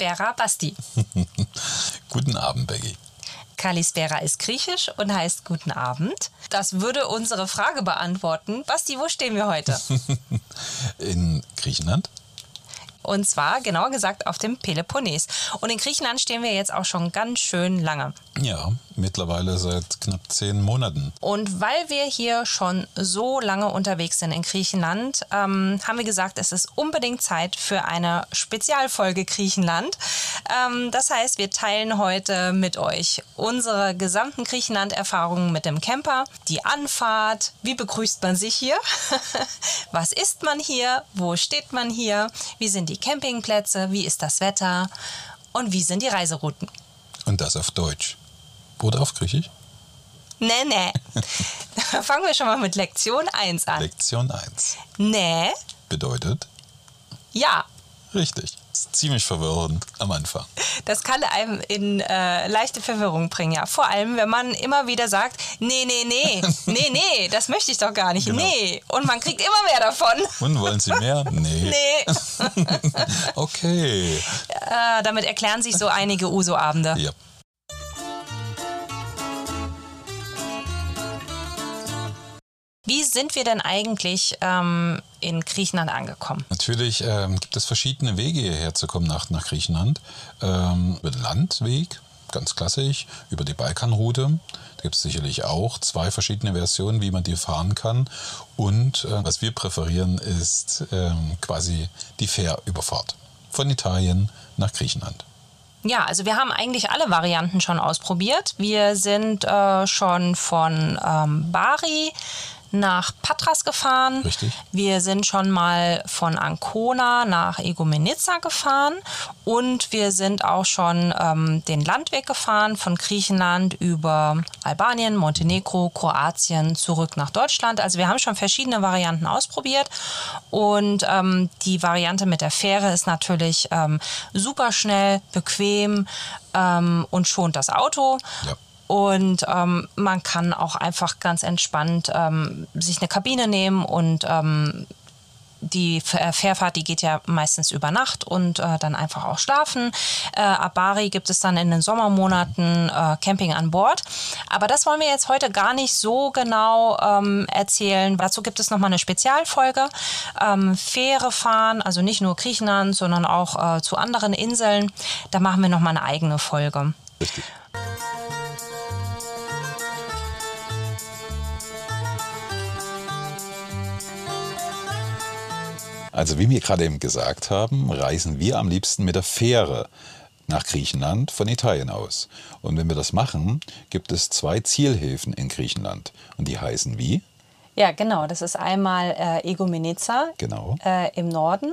Kalispera Basti. Guten Abend, Becky. Kalispera ist griechisch und heißt Guten Abend. Das würde unsere Frage beantworten. Basti, wo stehen wir heute? In Griechenland. Und zwar, genauer gesagt, auf dem Peloponnes. Und in Griechenland stehen wir jetzt auch schon ganz schön lange. Ja, mittlerweile seit knapp zehn Monaten. Und weil wir hier schon so lange unterwegs sind in Griechenland, ähm, haben wir gesagt, es ist unbedingt Zeit für eine Spezialfolge Griechenland. Ähm, das heißt, wir teilen heute mit euch unsere gesamten Griechenland-Erfahrungen mit dem Camper, die Anfahrt, wie begrüßt man sich hier, was isst man hier, wo steht man hier, wie sind die Campingplätze, wie ist das Wetter und wie sind die Reiserouten. Und das auf Deutsch. Oder auf Griechisch? Nee, nee. Fangen wir schon mal mit Lektion 1 an. Lektion 1. Nee. Bedeutet? Ja. Richtig. ziemlich verwirrend am Anfang. Das kann einem in äh, leichte Verwirrung bringen, ja. Vor allem, wenn man immer wieder sagt, nee, nee, nee, nee, nee, das möchte ich doch gar nicht, genau. nee. Und man kriegt immer mehr davon. Und wollen Sie mehr? Nee. Nee. okay. Äh, damit erklären sich so einige Uso-Abende. Ja. Wie sind wir denn eigentlich ähm, in Griechenland angekommen? Natürlich ähm, gibt es verschiedene Wege hierher zu kommen nach, nach Griechenland. Ähm, über den Landweg, ganz klassisch, über die Balkanroute. Da gibt es sicherlich auch zwei verschiedene Versionen, wie man die fahren kann. Und äh, was wir präferieren, ist äh, quasi die Fährüberfahrt von Italien nach Griechenland. Ja, also wir haben eigentlich alle Varianten schon ausprobiert. Wir sind äh, schon von ähm, Bari nach Patras gefahren. Richtig. Wir sind schon mal von Ancona nach Egomenica gefahren und wir sind auch schon ähm, den Landweg gefahren von Griechenland über Albanien, Montenegro, Kroatien zurück nach Deutschland. Also wir haben schon verschiedene Varianten ausprobiert und ähm, die Variante mit der Fähre ist natürlich ähm, super schnell, bequem ähm, und schont das Auto. Ja. Und ähm, man kann auch einfach ganz entspannt ähm, sich eine Kabine nehmen und ähm, die äh, Fährfahrt, die geht ja meistens über Nacht und äh, dann einfach auch schlafen. Äh, ab gibt es dann in den Sommermonaten äh, Camping an Bord. Aber das wollen wir jetzt heute gar nicht so genau ähm, erzählen. Dazu gibt es nochmal eine Spezialfolge. Ähm, Fähre fahren, also nicht nur Griechenland, sondern auch äh, zu anderen Inseln. Da machen wir nochmal eine eigene Folge. Richtig. Also wie wir gerade eben gesagt haben, reisen wir am liebsten mit der Fähre nach Griechenland von Italien aus. Und wenn wir das machen, gibt es zwei Zielhäfen in Griechenland. Und die heißen wie? Ja, genau. Das ist einmal äh, Egomenica genau. äh, im Norden.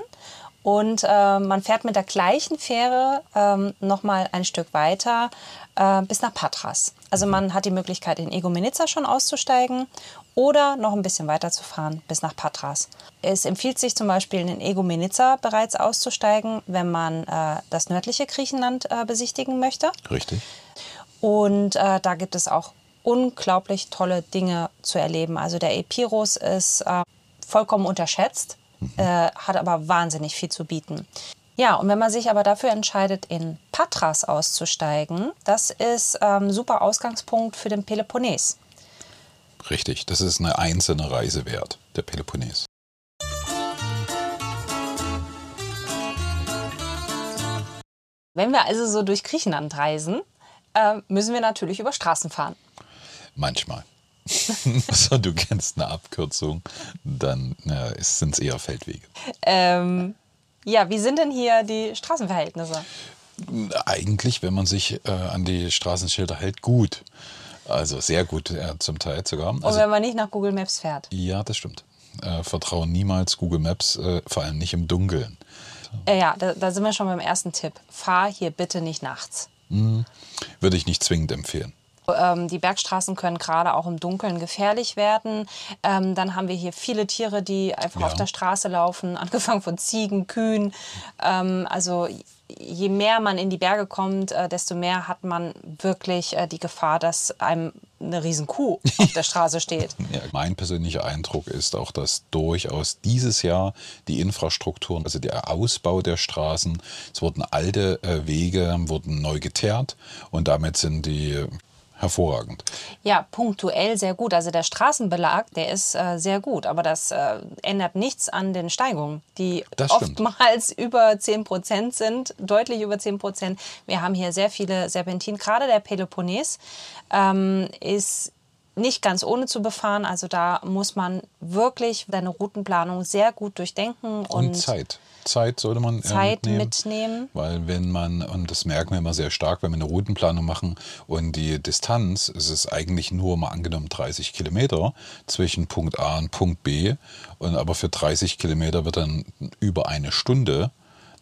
Und äh, man fährt mit der gleichen Fähre ähm, nochmal ein Stück weiter äh, bis nach Patras. Also man hat die Möglichkeit, in Egomenica schon auszusteigen oder noch ein bisschen weiter zu fahren bis nach Patras. Es empfiehlt sich zum Beispiel in Egomenica bereits auszusteigen, wenn man äh, das nördliche Griechenland äh, besichtigen möchte. Richtig. Und äh, da gibt es auch unglaublich tolle Dinge zu erleben. Also der Epiros ist äh, vollkommen unterschätzt, mhm. Äh, hat aber wahnsinnig viel zu bieten. Ja, und wenn man sich aber dafür entscheidet, in Patras auszusteigen, das ist ähm, super Ausgangspunkt für den Peloponnes. Richtig, das ist eine einzelne Reise wert, der Peloponnes. Wenn wir also so durch Griechenland reisen, äh, müssen wir natürlich über Straßen fahren. Manchmal. also, du kennst eine Abkürzung, dann sind es eher Feldwege. Ähm, ja, wie sind denn hier die Straßenverhältnisse? Eigentlich, wenn man sich äh, an die Straßenschilder hält, gut. Also sehr gut äh, zum Teil sogar. Und Also, wenn man nicht nach Google Maps fährt. ja, das stimmt. Äh, vertraue niemals Google Maps, äh, vor allem nicht im Dunkeln. Äh, ja, da, da sind wir schon beim ersten Tipp. Fahr hier bitte nicht nachts. Würde ich nicht zwingend empfehlen. Ähm, die Bergstraßen können gerade auch im Dunkeln gefährlich werden. Ähm, dann haben wir hier viele Tiere, die einfach Ja. auf der Straße laufen, angefangen von Ziegen, Kühen. Ähm, also je mehr man in die Berge kommt, äh, desto mehr hat man wirklich äh, die Gefahr, dass einem eine riesen Kuh auf der Straße steht. Ja, mein persönlicher Eindruck ist auch, dass durchaus dieses Jahr die Infrastrukturen, also der Ausbau der Straßen, es wurden alte äh, Wege, wurden neu geteert und damit sind die hervorragend. Ja, punktuell sehr gut. Also der Straßenbelag, der ist äh, sehr gut, aber das äh, ändert nichts an den Steigungen, die Das stimmt. oftmals über 10 Prozent sind, deutlich über 10 Prozent. Wir haben hier sehr viele Serpentinen, gerade der Peloponnes ähm, ist nicht ganz ohne zu befahren. Also da muss man wirklich deine Routenplanung sehr gut durchdenken Und, und, Zeit. Zeit sollte man äh, Zeit mitnehmen. mitnehmen. Weil wenn man, und das merken wir immer sehr stark, wenn wir eine Routenplanung machen und die Distanz, es ist eigentlich nur mal angenommen 30 Kilometer zwischen Punkt A und Punkt B, und aber für 30 Kilometer wird dann über eine Stunde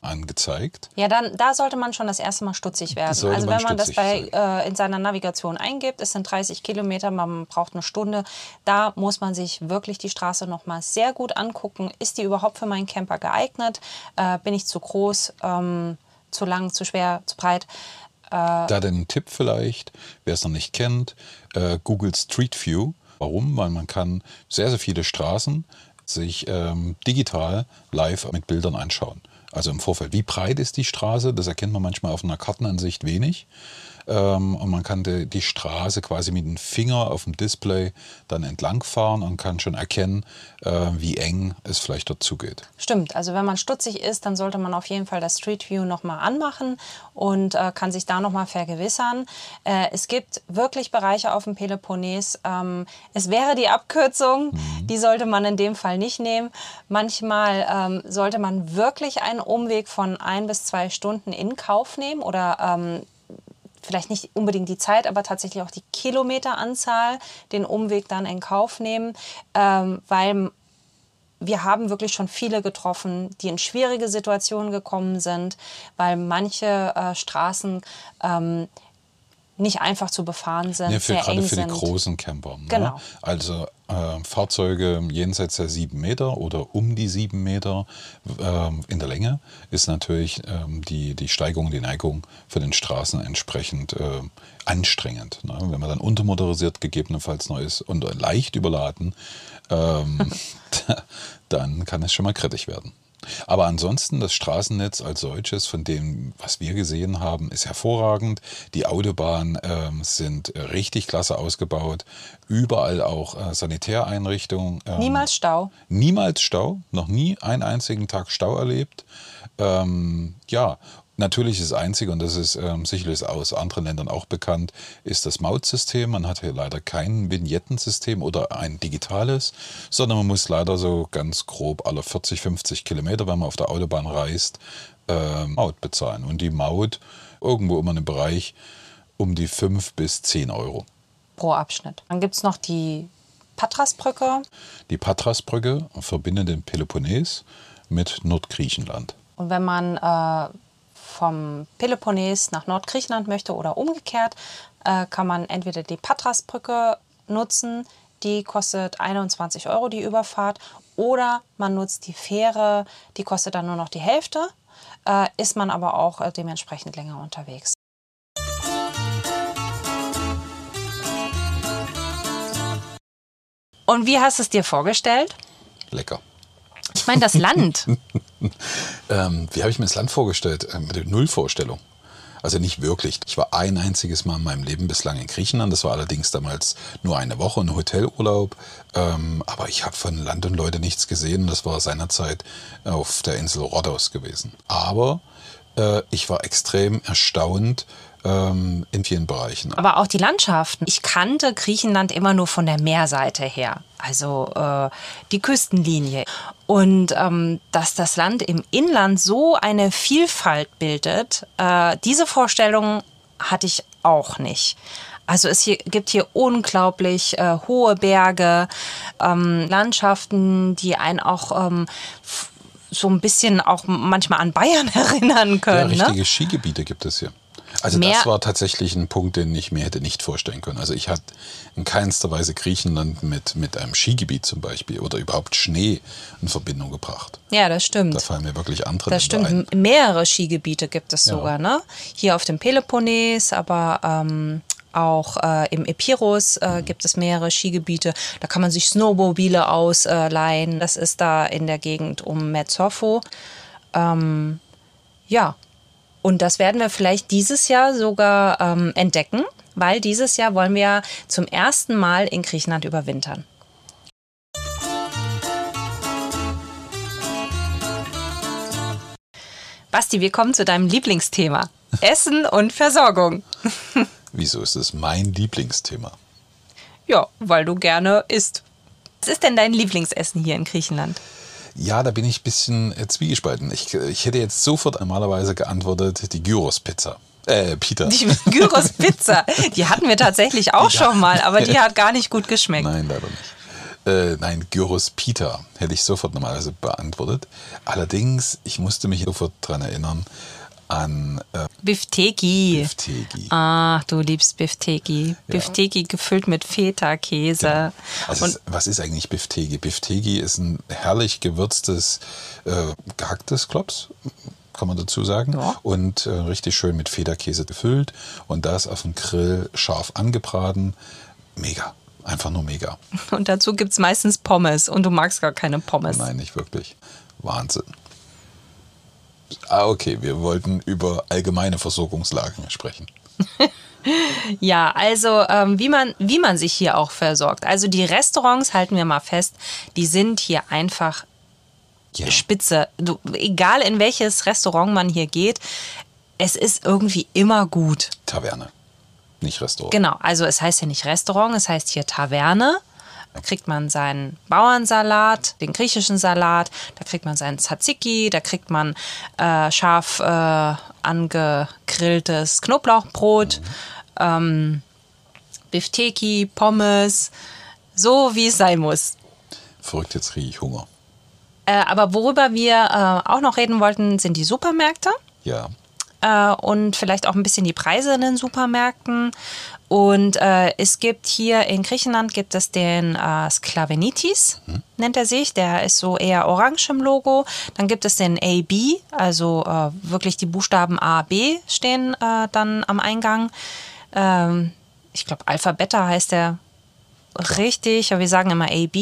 angezeigt. Ja, dann da sollte man schon das erste Mal stutzig werden. Also wenn man das bei, äh, in seiner Navigation eingibt, es sind 30 Kilometer, man braucht eine Stunde, da muss man sich wirklich die Straße nochmal sehr gut angucken. Ist die überhaupt für meinen Camper geeignet? Äh, bin ich zu groß, ähm, zu lang, zu schwer, zu breit? Da ein Tipp vielleicht, wer es noch nicht kennt, äh, Google Street View. Warum? Weil man kann sehr, sehr viele Straßen sich ähm, digital live mit Bildern anschauen. Also im Vorfeld. Wie breit ist die Straße? Das erkennt man manchmal auf einer Kartenansicht wenig. Ähm, und man kann die, die Straße quasi mit dem Finger auf dem Display dann entlangfahren und kann schon erkennen, äh, wie eng es vielleicht dort zugeht. Stimmt, also wenn man stutzig ist, dann sollte man auf jeden Fall das Street View nochmal anmachen und äh, kann sich da nochmal vergewissern. Äh, es gibt wirklich Bereiche auf dem Peloponnes. Ähm, es wäre die Abkürzung, die sollte man in dem Fall nicht nehmen. Manchmal ähm, sollte man wirklich einen Umweg von ein bis zwei Stunden in Kauf nehmen oder ähm, vielleicht nicht unbedingt die Zeit, aber tatsächlich auch die Kilometeranzahl, den Umweg dann in Kauf nehmen, ähm, weil wir haben wirklich schon viele getroffen, die in schwierige Situationen gekommen sind, weil manche äh, Straßen ähm, nicht einfach zu befahren sind, Ja, für, sehr gerade eng für sind. die großen Camper. Ne? Genau. Also äh, Fahrzeuge jenseits der sieben Meter oder um die sieben Meter ähm, in der Länge ist natürlich ähm, die, die Steigung, die Neigung für den Straßen entsprechend äh, anstrengend. Ne? Wenn man dann untermotorisiert gegebenenfalls neu ist und leicht überladen, ähm, dann kann es schon mal kritisch werden. Aber ansonsten das Straßennetz als solches, von dem, was wir gesehen haben, ist hervorragend. Die Autobahnen ähm, sind äh, richtig klasse ausgebaut. Überall auch äh, Sanitäreinrichtungen. Ähm, Niemals Stau. Niemals Stau, noch nie einen einzigen Tag Stau erlebt. Ähm, ja, natürlich das Einzige, und das ist ähm, sicherlich aus anderen Ländern auch bekannt, ist das Mautsystem. Man hat hier leider kein Vignettensystem oder ein digitales, sondern man muss leider so ganz grob alle 40, 50 Kilometer, wenn man auf der Autobahn reist, ähm, Maut bezahlen. Und die Maut irgendwo immer im Bereich um die 5 bis 10 Euro. pro Abschnitt. Dann gibt es noch die Patrasbrücke. Die Patrasbrücke verbindet den Peloponnes mit Nordgriechenland. Und wenn man äh, vom Peloponnes nach Nordgriechenland möchte oder umgekehrt, äh, kann man entweder die Patrasbrücke nutzen, die kostet 21 Euro die Überfahrt, oder man nutzt die Fähre, die kostet dann nur noch die Hälfte, äh, ist man aber auch äh, dementsprechend länger unterwegs. Und wie hast du es dir vorgestellt? Lecker. Ich meine, das Land. Ähm, wie habe ich mir das Land vorgestellt? Ähm, mit der Nullvorstellung. Also nicht wirklich. Ich war ein einziges Mal in meinem Leben bislang in Griechenland. Das war allerdings damals nur eine Woche, ein Hotelurlaub. Ähm, aber ich habe von Land und Leute nichts gesehen. Das war seinerzeit auf der Insel Rhodos gewesen. Aber äh, ich war extrem erstaunt, ähm, in vielen Bereichen. Aber auch die Landschaften. Ich kannte Griechenland immer nur von der Meerseite her, also äh, die Küstenlinie. Und ähm, dass das Land im Inland so eine Vielfalt bildet, äh, diese Vorstellung hatte ich auch nicht. Also es hier, gibt hier unglaublich äh, hohe Berge, ähm, Landschaften, die einen auch ähm, so ein bisschen auch manchmal an Bayern erinnern können. Ja, ne? richtige ne? Skigebiete gibt es hier. Also Mehr das war tatsächlich ein Punkt, den ich mir hätte nicht vorstellen können. Also ich hatte in keinster Weise Griechenland mit, mit einem Skigebiet zum Beispiel oder überhaupt Schnee in Verbindung gebracht. Ja, das stimmt. Da fallen mir wirklich andere Das stimmt. Ein. Mehrere Skigebiete gibt es ja. sogar, ne? Hier auf dem Peloponnes, aber ähm, auch äh, im Epirus äh, gibt es mehrere Skigebiete. Da kann man sich Snowmobile ausleihen. Das ist da in der Gegend um Mezzofo. Ähm, ja, und das werden wir vielleicht dieses Jahr sogar ähm, entdecken, weil dieses Jahr wollen wir zum ersten Mal in Griechenland überwintern. Basti, wir kommen zu deinem Lieblingsthema. Essen und Versorgung. Wieso ist es mein Lieblingsthema? Ja, weil du gerne isst. Was ist denn dein Lieblingsessen hier in Griechenland? Ja, da bin ich ein bisschen äh, zwiegespalten. Ich, ich hätte jetzt sofort normalerweise geantwortet, die Gyros-Pizza. Äh, Peter. Die Gyros-Pizza, die hatten wir tatsächlich auch ja. schon mal, aber die hat gar nicht gut geschmeckt. Nein, leider nicht. Äh, nein, Gyros Peter hätte ich sofort normalerweise beantwortet. Allerdings, ich musste mich sofort daran erinnern, an äh, Bifteki. Bifteki. Ah, du liebst Bifteki. Ja. Bifteki gefüllt mit Feta-Käse. Genau. Also was ist eigentlich Bifteki? Bifteki ist ein herrlich gewürztes, äh, gehacktes Klops, kann man dazu sagen. Ja. Und äh, richtig schön mit Federkäse gefüllt und das auf dem Grill scharf angebraten. Mega. Einfach nur mega. Und dazu gibt es meistens Pommes und du magst gar keine Pommes. Nein, nicht wirklich. Wahnsinn. Ah, okay, wir wollten über allgemeine Versorgungslagen sprechen. ja, also ähm, wie, man, wie man sich hier auch versorgt. Also die Restaurants, halten wir mal fest, die sind hier einfach ja. spitze. Du, egal in welches Restaurant man hier geht, es ist irgendwie immer gut. Taverne, nicht Restaurant. Genau, also es heißt ja nicht Restaurant, es heißt hier Taverne. Da kriegt man seinen Bauernsalat, den griechischen Salat, da kriegt man seinen Tzatziki, da kriegt man äh, scharf äh, angegrilltes Knoblauchbrot, ähm, Bifteki, Pommes, so wie es sein muss. Verrückt, jetzt kriege ich Hunger. Äh, aber worüber wir äh, auch noch reden wollten, sind die Supermärkte. Ja. Äh, und vielleicht auch ein bisschen die Preise in den Supermärkten und äh, es gibt hier in Griechenland gibt es den äh, Sklavenitis, hm. nennt er sich. Der ist so eher orange im Logo. Dann gibt es den AB, also äh, wirklich die Buchstaben A, B stehen äh, dann am Eingang. Ähm, ich glaube, Alpha Beta heißt der richtig, aber wir sagen immer AB.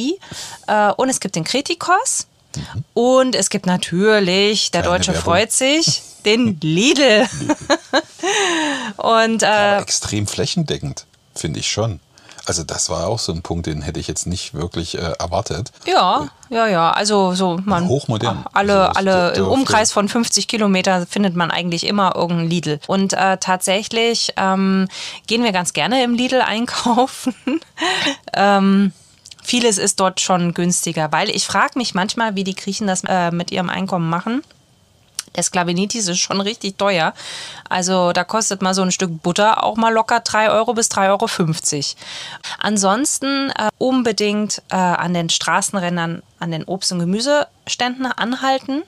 Äh, und es gibt den Kritikos. Mhm. Und es gibt natürlich, der Keine Deutsche Werbung. freut sich, den Lidl. Und, äh, extrem flächendeckend, finde ich schon. Also das war auch so ein Punkt, den hätte ich jetzt nicht wirklich äh, erwartet. Ja, ja, ja. Also so man hochmodern. Alle, also alle im Umkreis von 50 Kilometer findet man eigentlich immer irgendein Lidl. Und äh, tatsächlich ähm, gehen wir ganz gerne im Lidl einkaufen. ähm, vieles ist dort schon günstiger, weil ich frage mich manchmal, wie die Griechen das äh, mit ihrem Einkommen machen. Der Sklavenitis ist schon richtig teuer. Also da kostet mal so ein Stück Butter auch mal locker 3 Euro bis 3,50 Euro. Ansonsten äh, unbedingt äh, an den Straßenrändern, an den Obst- und Gemüseständen anhalten.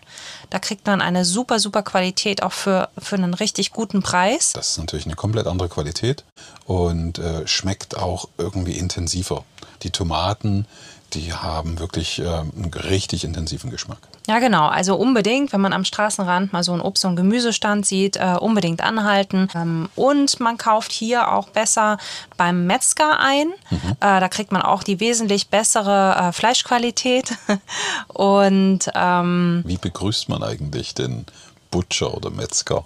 Da kriegt man eine super, super Qualität auch für, für einen richtig guten Preis. Das ist natürlich eine komplett andere Qualität und äh, schmeckt auch irgendwie intensiver. Die Tomaten, die haben wirklich äh, einen richtig intensiven Geschmack. Ja, genau. Also unbedingt, wenn man am Straßenrand mal so einen Obst- und Gemüsestand sieht, äh, unbedingt anhalten. Ähm, und man kauft hier auch besser beim Metzger ein. Mhm. Äh, da kriegt man auch die wesentlich bessere äh, Fleischqualität. und ähm, wie begrüßt man eigentlich den Butcher oder Metzger?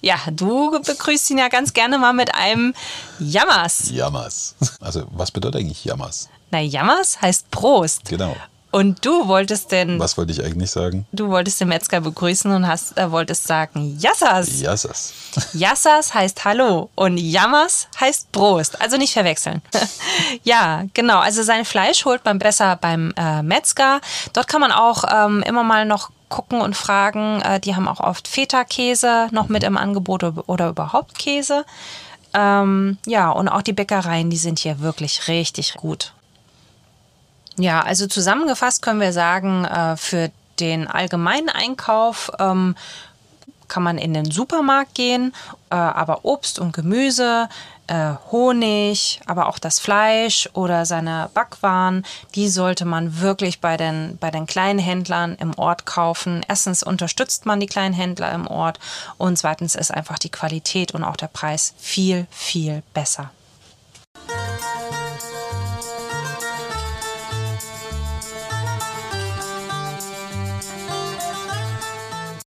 Ja, du begrüßt ihn ja ganz gerne mal mit einem Jammers. Jammers. Also, was bedeutet eigentlich Jammers? Na, Jammers heißt Prost. Genau. Und du wolltest denn. Was wollte ich eigentlich sagen? Du wolltest den Metzger begrüßen und hast, äh, wolltest sagen Yassas. Yassas. Yassas heißt Hallo und Yamas heißt Prost. Also nicht verwechseln. ja, genau. Also sein Fleisch holt man besser beim äh, Metzger. Dort kann man auch ähm, immer mal noch gucken und fragen. Äh, die haben auch oft Feta-Käse noch mit im Angebot oder überhaupt Käse. Ähm, ja, und auch die Bäckereien, die sind hier wirklich richtig gut. Ja, also zusammengefasst können wir sagen, äh, für den allgemeinen Einkauf ähm, kann man in den Supermarkt gehen, äh, aber Obst und Gemüse, äh, Honig, aber auch das Fleisch oder seine Backwaren, die sollte man wirklich bei den, bei den kleinen Händlern im Ort kaufen. Erstens unterstützt man die kleinen Händler im Ort und zweitens ist einfach die Qualität und auch der Preis viel, viel besser.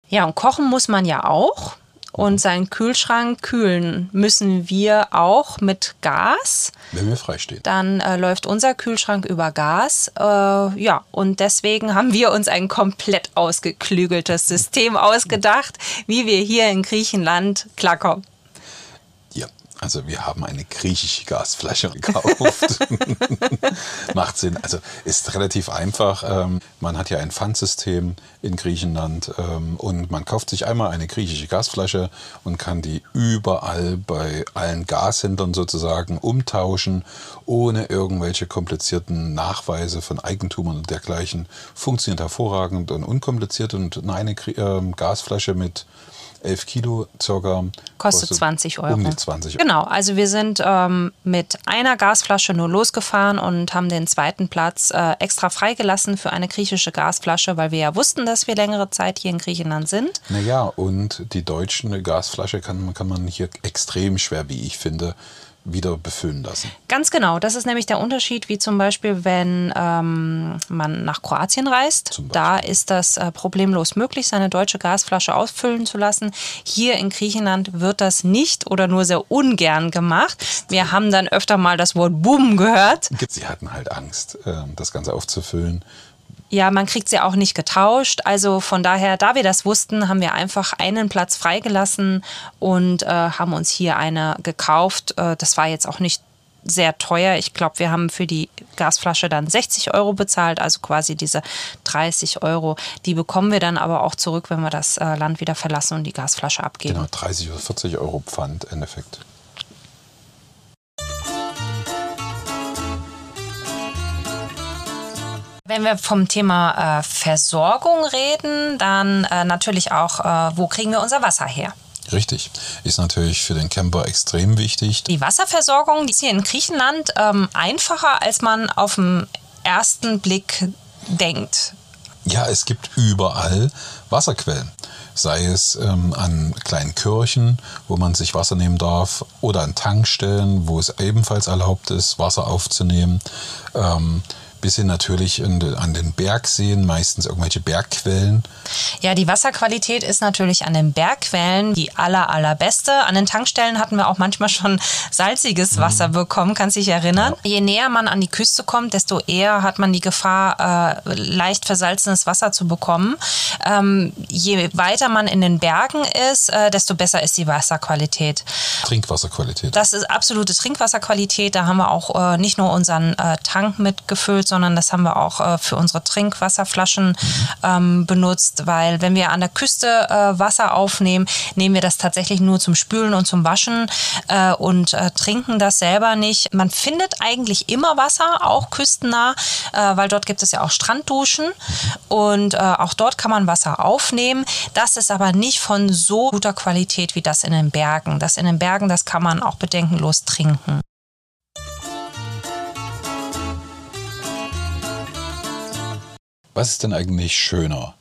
Ja, und kochen muss man ja auch. Und seinen Kühlschrank kühlen müssen wir auch mit Gas. Wenn wir freistehen. Dann äh, läuft unser Kühlschrank über Gas. Äh, ja, und deswegen haben wir uns ein komplett ausgeklügeltes System ausgedacht, wie wir hier in Griechenland klarkommen. Also wir haben eine griechische Gasflasche gekauft. Macht Sinn. Also ist relativ einfach. Ähm, man hat ja ein Pfandsystem in Griechenland ähm, und man kauft sich einmal eine griechische Gasflasche und kann die überall bei allen Gashändlern sozusagen umtauschen, ohne irgendwelche komplizierten Nachweise von Eigentumern und dergleichen. Funktioniert hervorragend und unkompliziert und eine ähm, Gasflasche mit 11 Kilo circa. Kostet, kostet 20 Euro. Um die 20 Euro. Genau, also wir sind ähm, mit einer Gasflasche nur losgefahren und haben den zweiten Platz äh, extra freigelassen für eine griechische Gasflasche, weil wir ja wussten, dass wir längere Zeit hier in Griechenland sind. Naja, und die deutsche Gasflasche kann, kann man hier extrem schwer, wie ich finde, wieder befüllen lassen. Ganz genau. Das ist nämlich der Unterschied, wie zum Beispiel, wenn ähm, man nach Kroatien reist. Da ist das äh, problemlos möglich, seine deutsche Gasflasche ausfüllen zu lassen. Hier in Griechenland wird das nicht oder nur sehr ungern gemacht. Wir haben dann öfter mal das Wort Boom gehört. Sie hatten halt Angst, ähm, das Ganze aufzufüllen ja, man kriegt sie auch nicht getauscht. Also von daher, da wir das wussten, haben wir einfach einen Platz freigelassen und äh, haben uns hier eine gekauft. Äh, das war jetzt auch nicht sehr teuer. Ich glaube, wir haben für die Gasflasche dann 60 Euro bezahlt, also quasi diese 30 Euro. Die bekommen wir dann aber auch zurück, wenn wir das äh, Land wieder verlassen und die Gasflasche abgeben. Genau, 30 oder 40 Euro Pfand, im Endeffekt. Wenn wir vom Thema äh, Versorgung reden, dann äh, natürlich auch, äh, wo kriegen wir unser Wasser her? Richtig. Ist natürlich für den Camper extrem wichtig. Die Wasserversorgung die ist hier in Griechenland ähm, einfacher, als man auf den ersten Blick denkt. Ja, es gibt überall Wasserquellen. Sei es ähm, an kleinen Kirchen, wo man sich Wasser nehmen darf, oder an Tankstellen, wo es ebenfalls erlaubt ist, Wasser aufzunehmen. Ähm, bis hin natürlich an den Bergseen, meistens irgendwelche Bergquellen. Ja, die Wasserqualität ist natürlich an den Bergquellen die aller, allerbeste. An den Tankstellen hatten wir auch manchmal schon salziges mhm. Wasser mhm. bekommen, kannst dich erinnern. Ja. Je näher man an die Küste kommt, desto eher hat man die Gefahr, äh, leicht versalzenes Wasser zu bekommen. Ähm, je weiter man in den Bergen ist, äh, desto besser ist die Wasserqualität. Trinkwasserqualität. Das ist absolute Trinkwasserqualität. Da haben wir auch äh, nicht nur unseren äh, Tank mitgefüllt, sondern das haben wir auch äh, für unsere Trinkwasserflaschen ähm, benutzt, weil wenn wir an der Küste äh, Wasser aufnehmen, nehmen wir das tatsächlich nur zum Spülen und zum Waschen äh, und äh, trinken das selber nicht. Man findet eigentlich immer Wasser, auch küstennah, äh, weil dort gibt es ja auch Strandduschen und äh, auch dort kann man Wasser aufnehmen. Das ist aber nicht von so guter Qualität wie das in den Bergen. Das in den Bergen, das kann man auch bedenkenlos trinken. Was ist denn eigentlich schöner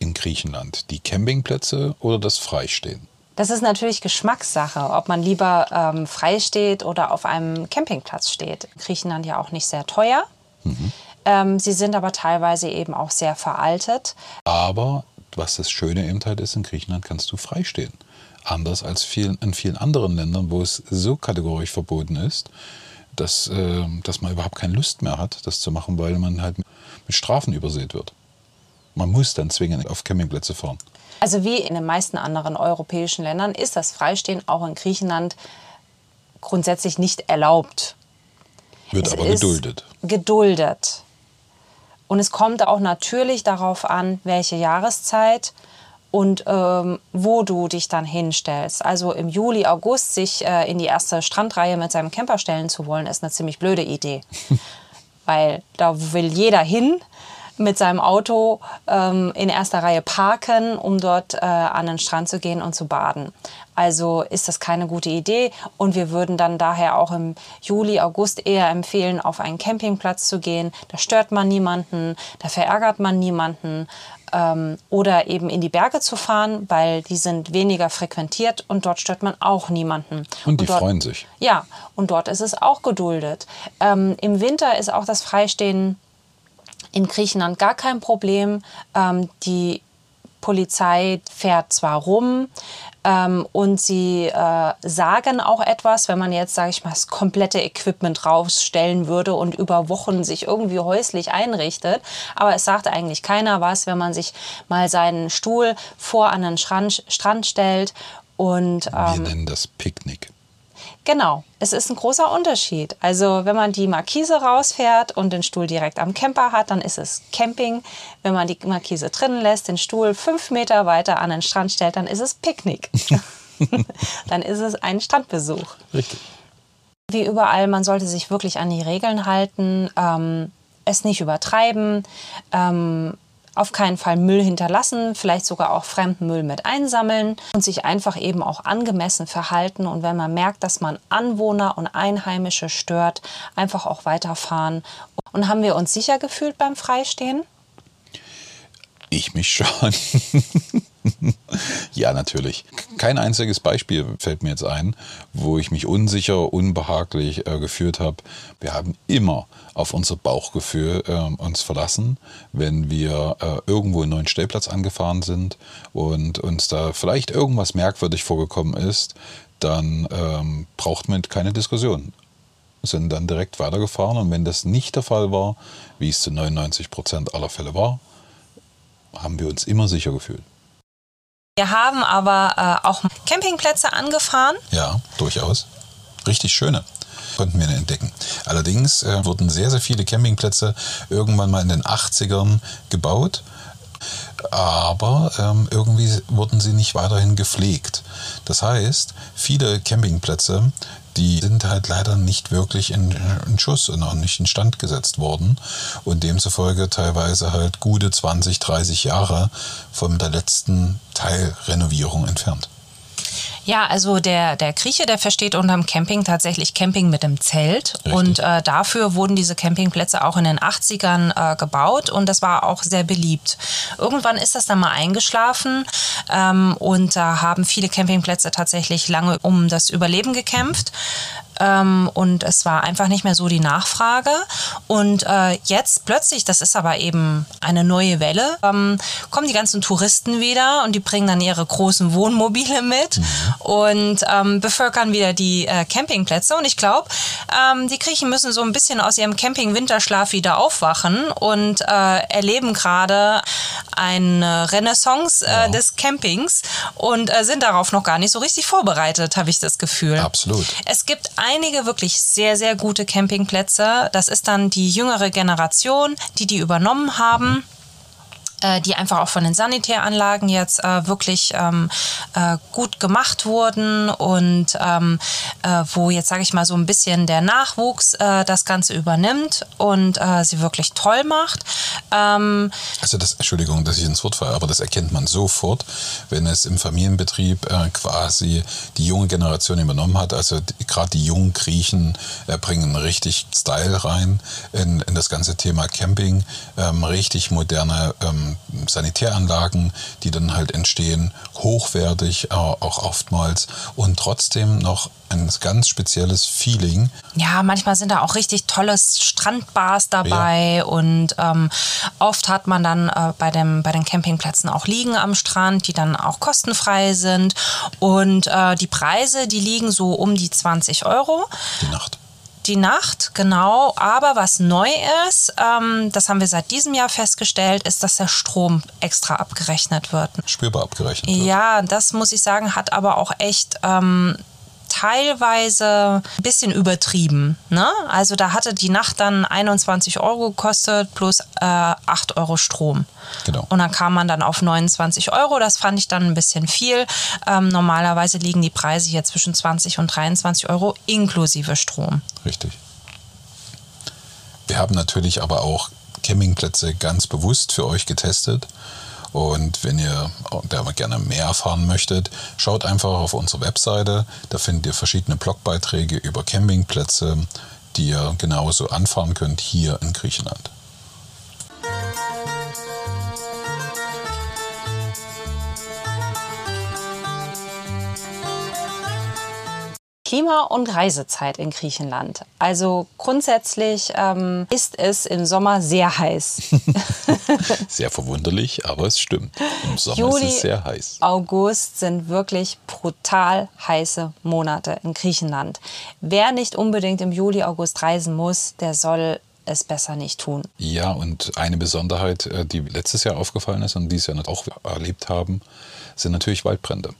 in Griechenland? Die Campingplätze oder das Freistehen? Das ist natürlich Geschmackssache, ob man lieber ähm, frei steht oder auf einem Campingplatz steht. Griechenland ja auch nicht sehr teuer. Mhm. Ähm, sie sind aber teilweise eben auch sehr veraltet. Aber was das Schöne eben halt ist, in Griechenland kannst du freistehen. Anders als vielen, in vielen anderen Ländern, wo es so kategorisch verboten ist, dass, äh, dass man überhaupt keine Lust mehr hat, das zu machen, weil man halt mit Strafen übersät wird. Man muss dann zwingend auf Campingplätze fahren. Also wie in den meisten anderen europäischen Ländern ist das Freistehen auch in Griechenland grundsätzlich nicht erlaubt. Wird Es aber geduldet. Geduldet. Und es kommt auch natürlich darauf an, welche Jahreszeit und ähm, wo du dich dann hinstellst. Also im Juli, August sich äh, in die erste Strandreihe mit seinem Camper stellen zu wollen, ist eine ziemlich blöde Idee. Weil da will jeder hin mit seinem Auto ähm, in erster Reihe parken, um dort äh, an den Strand zu gehen und zu baden. Also ist das keine gute Idee und wir würden dann daher auch im Juli, August eher empfehlen, auf einen Campingplatz zu gehen. Da stört man niemanden, da verärgert man niemanden ähm, oder eben in die Berge zu fahren, weil die sind weniger frequentiert und dort stört man auch niemanden. Und die dort, freuen sich. Ja, und dort ist es auch geduldet. Ähm, Im Winter ist auch das Freistehen in Griechenland gar kein Problem. Ähm, die Polizei fährt zwar rum ähm, und sie äh, sagen auch etwas, wenn man jetzt, sage ich mal, das komplette Equipment rausstellen würde und über Wochen sich irgendwie häuslich einrichtet. Aber es sagt eigentlich keiner was, wenn man sich mal seinen Stuhl vor an den Strand, Strand stellt und Wir ähm, nennen das Picknick. Genau, es ist ein großer Unterschied. Also wenn man die Markise rausfährt und den Stuhl direkt am Camper hat, dann ist es Camping. Wenn man die Markise drinnen lässt, den Stuhl fünf Meter weiter an den Strand stellt, dann ist es Picknick. dann ist es ein Strandbesuch. Richtig. Wie überall, man sollte sich wirklich an die Regeln halten, ähm, es nicht übertreiben, ähm, auf keinen Fall Müll hinterlassen, vielleicht sogar auch fremden Müll mit einsammeln und sich einfach eben auch angemessen verhalten. Und wenn man merkt, dass man Anwohner und Einheimische stört, einfach auch weiterfahren. Und haben wir uns sicher gefühlt beim Freistehen? Ich mich schon. ja, natürlich. Kein einziges Beispiel fällt mir jetzt ein, wo ich mich unsicher, unbehaglich äh, gefühlt habe. Wir haben immer auf unser Bauchgefühl äh, uns verlassen, wenn wir äh, irgendwo einen neuen Stellplatz angefahren sind und uns da vielleicht irgendwas merkwürdig vorgekommen ist, dann ähm, braucht man keine Diskussion. Sind dann direkt weitergefahren und wenn das nicht der Fall war, wie es zu 99 Prozent aller Fälle war, haben wir uns immer sicher gefühlt. Wir haben aber äh, auch Campingplätze angefahren. Ja, durchaus. Richtig schöne konnten wir entdecken. Allerdings äh, wurden sehr, sehr viele Campingplätze irgendwann mal in den 80ern gebaut. Aber ähm, irgendwie wurden sie nicht weiterhin gepflegt. Das heißt, viele Campingplätze, die sind halt leider nicht wirklich in, in Schuss und auch nicht in Stand gesetzt worden und demzufolge teilweise halt gute 20, 30 Jahre von der letzten Teilrenovierung entfernt. Ja, also der, der Grieche, der versteht unterm Camping tatsächlich Camping mit dem Zelt. Richtig. Und äh, dafür wurden diese Campingplätze auch in den 80ern äh, gebaut und das war auch sehr beliebt. Irgendwann ist das dann mal eingeschlafen ähm, und da haben viele Campingplätze tatsächlich lange um das Überleben gekämpft. Ähm, und es war einfach nicht mehr so die Nachfrage. Und äh, jetzt plötzlich, das ist aber eben eine neue Welle, ähm, kommen die ganzen Touristen wieder und die bringen dann ihre großen Wohnmobile mit und ähm, bevölkern wieder die äh, Campingplätze. Und ich glaube, ähm, die Griechen müssen so ein bisschen aus ihrem Camping-Winterschlaf wieder aufwachen und äh, erleben gerade eine Renaissance äh, des Campings und äh, sind darauf noch gar nicht so richtig vorbereitet, habe ich das Gefühl. Absolut. Es gibt einige wirklich sehr, sehr gute Campingplätze. Das ist dann die jüngere Generation, die die übernommen haben äh, die einfach auch von den Sanitäranlagen jetzt äh, wirklich ähm, äh, gut gemacht wurden und ähm, äh, wo jetzt, sage ich mal, so ein bisschen der Nachwuchs äh, das Ganze übernimmt und sie wirklich toll macht. Ähm, Also das, Entschuldigung, dass ich ins Wort falle, aber das erkennt man sofort, wenn es im Familienbetrieb quasi die junge Generation übernommen hat. Also gerade die jungen Griechen bringen richtig Style rein in, in das ganze Thema Camping, ähm, richtig moderne ähm, Sanitäranlagen, die dann halt entstehen, hochwertig äh, auch oftmals. Und trotzdem noch ein ganz spezielles Feeling. Ja, manchmal sind da auch richtig tolle Strandbars dabei. Und ähm, oft hat man dann äh, bei, dem, bei den Campingplätzen auch Liegen am Strand, die dann auch kostenfrei sind. Und äh, die Preise, die liegen so um die 20 Euro. Die Nacht. Die Nacht, genau. Aber was neu ist, ähm, das haben wir seit diesem Jahr festgestellt, ist, dass der Strom extra abgerechnet wird. Spürbar abgerechnet wird. Ja, das muss ich sagen, hat aber auch echt ähm, teilweise ein bisschen übertrieben. Ne? Also da hatte die Nacht dann 21 Euro gekostet plus äh, 8 Euro Strom. Genau. Und dann kam man dann auf 29 Euro. Das fand ich dann ein bisschen viel. Ähm, normalerweise liegen die Preise hier zwischen 20 und 23 Euro inklusive Strom. Richtig. Wir haben natürlich aber auch Campingplätze ganz bewusst für euch getestet. Und wenn ihr da gerne mehr erfahren möchtet, schaut einfach auf unsere Webseite. Da findet ihr verschiedene Blogbeiträge über Campingplätze, die ihr genauso anfahren könnt hier in Griechenland. Klima- und Reisezeit in Griechenland. Also grundsätzlich ähm, ist es im Sommer sehr heiß. sehr verwunderlich, aber es stimmt. Im Sommer Juli, ist es sehr heiß. August sind wirklich brutal heiße Monate in Griechenland. Wer nicht unbedingt im Juli, August reisen muss, der soll es besser nicht tun. Ja, und eine Besonderheit, äh, die letztes Jahr aufgefallen ist und dieses Jahr auch erlebt haben, sind natürlich Waldbrände.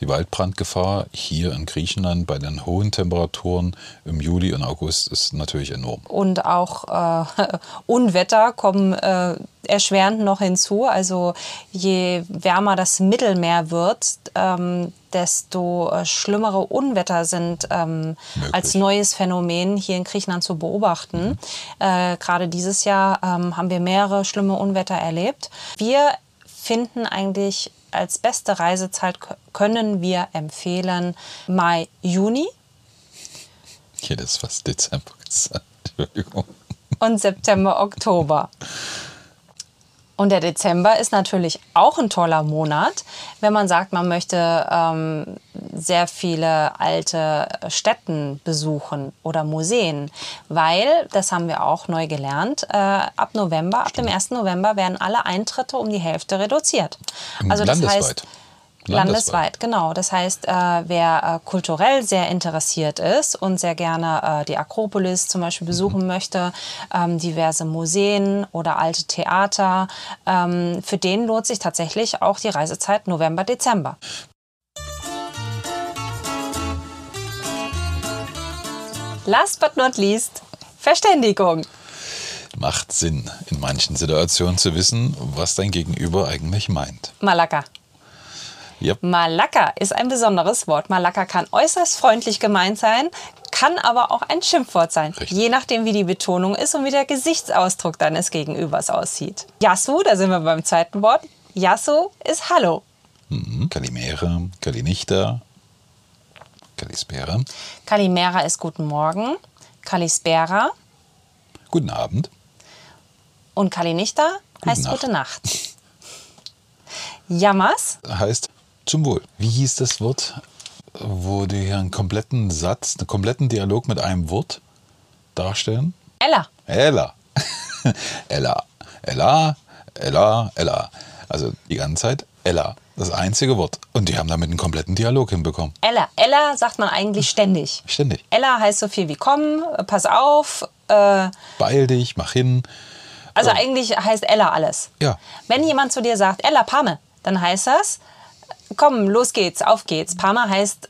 Die Waldbrandgefahr hier in Griechenland bei den hohen Temperaturen im Juli und August ist natürlich enorm. Und auch äh, Unwetter kommen äh, erschwerend noch hinzu. Also je wärmer das Mittelmeer wird, ähm, desto äh, schlimmere Unwetter sind ähm, als neues Phänomen hier in Griechenland zu beobachten. Mhm. Äh, gerade dieses Jahr ähm, haben wir mehrere schlimme Unwetter erlebt. Wir finden eigentlich als beste Reisezeit können wir empfehlen Mai, Juni. Ich hätte es fast Dezember gesagt. Entschuldigung. Und September, Oktober. Und der Dezember ist natürlich auch ein toller Monat, wenn man sagt, man möchte ähm, sehr viele alte Städten besuchen oder Museen, weil, das haben wir auch neu gelernt, äh, ab November, Stimmt. ab dem 1. November werden alle Eintritte um die Hälfte reduziert. Also das Landesweit. heißt, Landesweit, genau. Das heißt, äh, wer äh, kulturell sehr interessiert ist und sehr gerne äh, die Akropolis zum Beispiel besuchen mhm. möchte, ähm, diverse Museen oder alte Theater, ähm, für den lohnt sich tatsächlich auch die Reisezeit November, Dezember. Last but not least, Verständigung. Macht Sinn, in manchen Situationen zu wissen, was dein Gegenüber eigentlich meint. Malaka. Yep. Malaka ist ein besonderes Wort. Malaka kann äußerst freundlich gemeint sein, kann aber auch ein Schimpfwort sein, Richtig. je nachdem, wie die Betonung ist und wie der Gesichtsausdruck deines Gegenübers aussieht. Yasu, da sind wir beim zweiten Wort. Yasu ist Hallo. Mhm. Kalimera, Kalinichta, Kalispera. Kalimera ist Guten Morgen. Kalispera. Guten Abend. Und Kalinichta heißt Nacht. Gute Nacht. Yamas heißt zum Wohl. Wie hieß das Wort, wo die hier einen kompletten Satz, einen kompletten Dialog mit einem Wort darstellen? Ella. Ella. Ella. Ella. Ella. Ella. Also die ganze Zeit Ella. Das einzige Wort. Und die haben damit einen kompletten Dialog hinbekommen. Ella. Ella sagt man eigentlich ständig. Ständig. Ella heißt so viel wie komm, pass auf. Äh, Beeil dich, mach hin. Also äh, eigentlich heißt Ella alles. Ja. Wenn jemand zu dir sagt, Ella, Pame, dann heißt das, komm, los geht's, auf geht's. Parma heißt,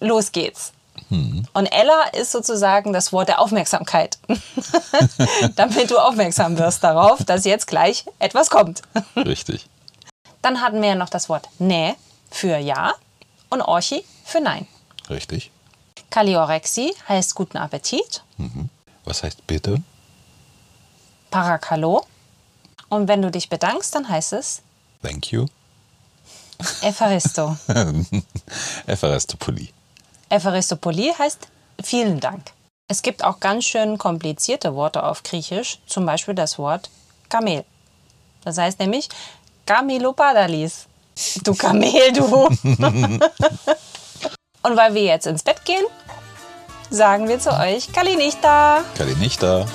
los geht's. Hm. Und Ella ist sozusagen das Wort der Aufmerksamkeit. Damit du aufmerksam wirst darauf, dass jetzt gleich etwas kommt. Richtig. Dann hatten wir ja noch das Wort Ne für Ja und Orchi für Nein. Richtig. Kaliorexi heißt guten Appetit. Mhm. Was heißt bitte? Parakalo. Und wenn du dich bedankst, dann heißt es Thank you. Evaristo. Evaristopoli. Evaristopoli heißt vielen Dank. Es gibt auch ganz schön komplizierte Worte auf Griechisch, zum Beispiel das Wort Kamel. Das heißt nämlich Kamelopadalis. Du Kamel, du. Und weil wir jetzt ins Bett gehen, sagen wir zu euch Kalinichta. Kalinichta.